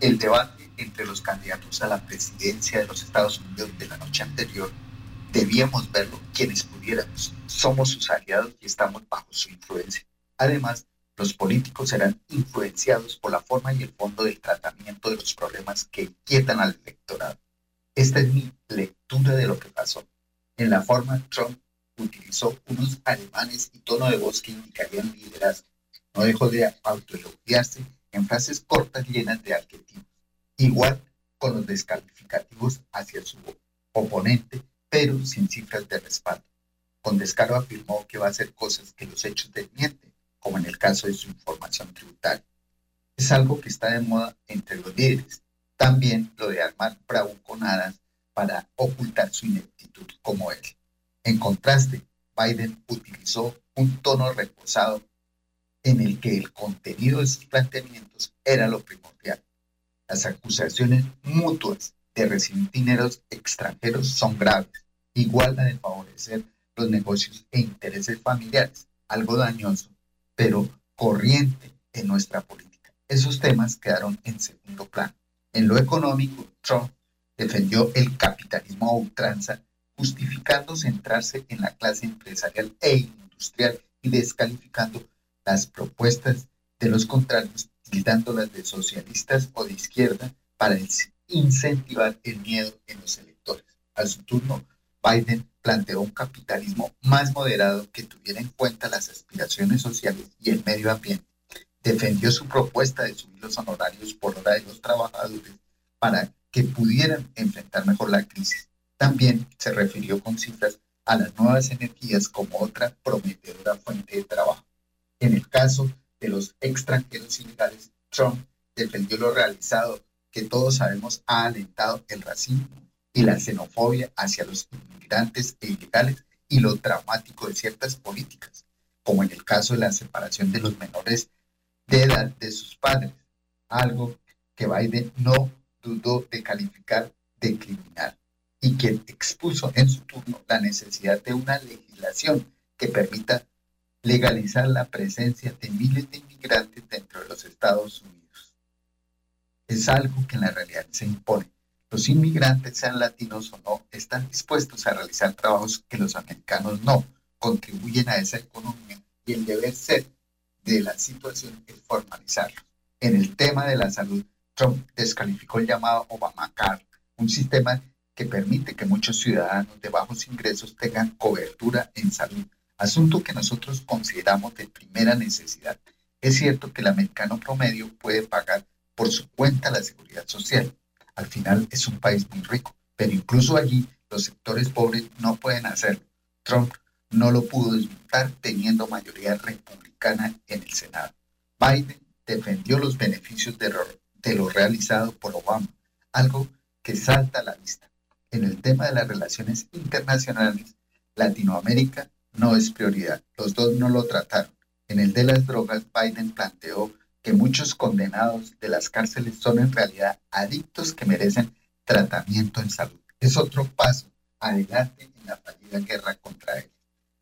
El debate entre los candidatos a la presidencia de los Estados Unidos de la noche anterior debíamos verlo quienes pudiéramos. Somos sus aliados y estamos bajo su influencia. Además, los políticos serán influenciados por la forma y el fondo del tratamiento de los problemas que inquietan al electorado. Esta es mi lectura de lo que pasó. En la forma, Trump utilizó unos alemanes y tono de voz que indicarían liderazgo. No dejó de autoelogiarse en frases cortas llenas de arquetipos. Igual con los descalificativos hacia su oponente, pero sin cifras de respaldo. Con descaro afirmó que va a hacer cosas que los hechos desmienten, como en el caso de su información tributaria. Es algo que está de moda entre los líderes. También lo de armar bravuconadas para ocultar su ineptitud como él. En contraste, Biden utilizó un tono reposado en el que el contenido de sus planteamientos era lo primordial. Las acusaciones mutuas de recibir dineros extranjeros son graves, igual la de favorecer los negocios e intereses familiares, algo dañoso, pero corriente en nuestra política. Esos temas quedaron en segundo plano. En lo económico, Trump defendió el capitalismo a ultranza, justificando centrarse en la clase empresarial e industrial y descalificando las propuestas de los contrarios, tildándolas de socialistas o de izquierda para incentivar el miedo en los electores. A su turno, Biden planteó un capitalismo más moderado que tuviera en cuenta las aspiraciones sociales y el medio ambiente. Defendió su propuesta de subir los honorarios por hora de los trabajadores para que pudieran enfrentar mejor la crisis. También se refirió con cifras a las nuevas energías como otra prometedora fuente de trabajo. En el caso de los extranjeros ilegales, Trump defendió lo realizado, que todos sabemos ha alentado el racismo y la xenofobia hacia los inmigrantes e ilegales y lo traumático de ciertas políticas, como en el caso de la separación de los menores de edad de sus padres, algo que Biden no dudó de calificar de criminal y quien expuso en su turno la necesidad de una legislación que permita legalizar la presencia de miles de inmigrantes dentro de los Estados Unidos. Es algo que en la realidad se impone. Los inmigrantes, sean latinos o no, están dispuestos a realizar trabajos que los americanos no, contribuyen a esa economía y el deber ser de la situación es formalizarlo. En el tema de la salud, Trump descalificó el llamado Obamacare, un sistema que permite que muchos ciudadanos de bajos ingresos tengan cobertura en salud asunto que nosotros consideramos de primera necesidad. Es cierto que el americano promedio puede pagar por su cuenta la seguridad social. Al final es un país muy rico, pero incluso allí los sectores pobres no pueden hacerlo. Trump no lo pudo desmontar teniendo mayoría republicana en el Senado. Biden defendió los beneficios de, de lo realizado por Obama, algo que salta a la vista. En el tema de las relaciones internacionales, Latinoamérica no es prioridad. Los dos no lo trataron. En el de las drogas, Biden planteó que muchos condenados de las cárceles son en realidad adictos que merecen tratamiento en salud. Es otro paso adelante en la fallida guerra contra él.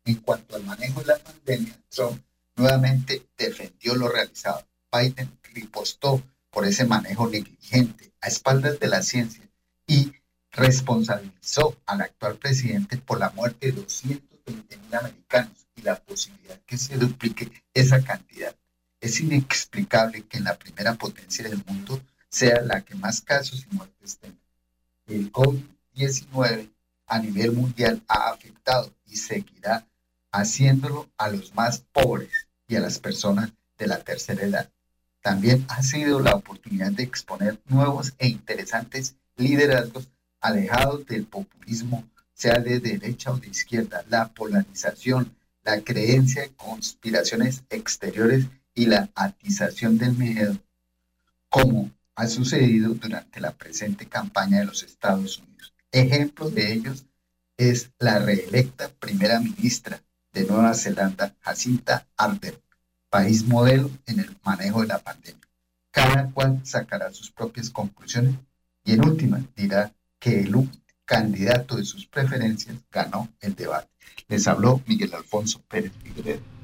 En cuanto al manejo de la pandemia, Trump nuevamente defendió lo realizado. Biden ripostó por ese manejo negligente a espaldas de la ciencia y responsabilizó al actual presidente por la muerte de 200 mil americanos y la posibilidad que se duplique esa cantidad. Es inexplicable que en la primera potencia del mundo sea la que más casos y muertes tenga. El COVID-19 a nivel mundial ha afectado y seguirá haciéndolo a los más pobres y a las personas de la tercera edad. También ha sido la oportunidad de exponer nuevos e interesantes liderazgos alejados del populismo sea de derecha o de izquierda, la polarización, la creencia en conspiraciones exteriores y la atización del miedo, como ha sucedido durante la presente campaña de los Estados Unidos. Ejemplo de ellos es la reelecta primera ministra de Nueva Zelanda, Jacinta Ardern, país modelo en el manejo de la pandemia. Cada cual sacará sus propias conclusiones y en última dirá que el candidato de sus preferencias ganó el debate. Les habló Miguel Alfonso Pérez Figueredo.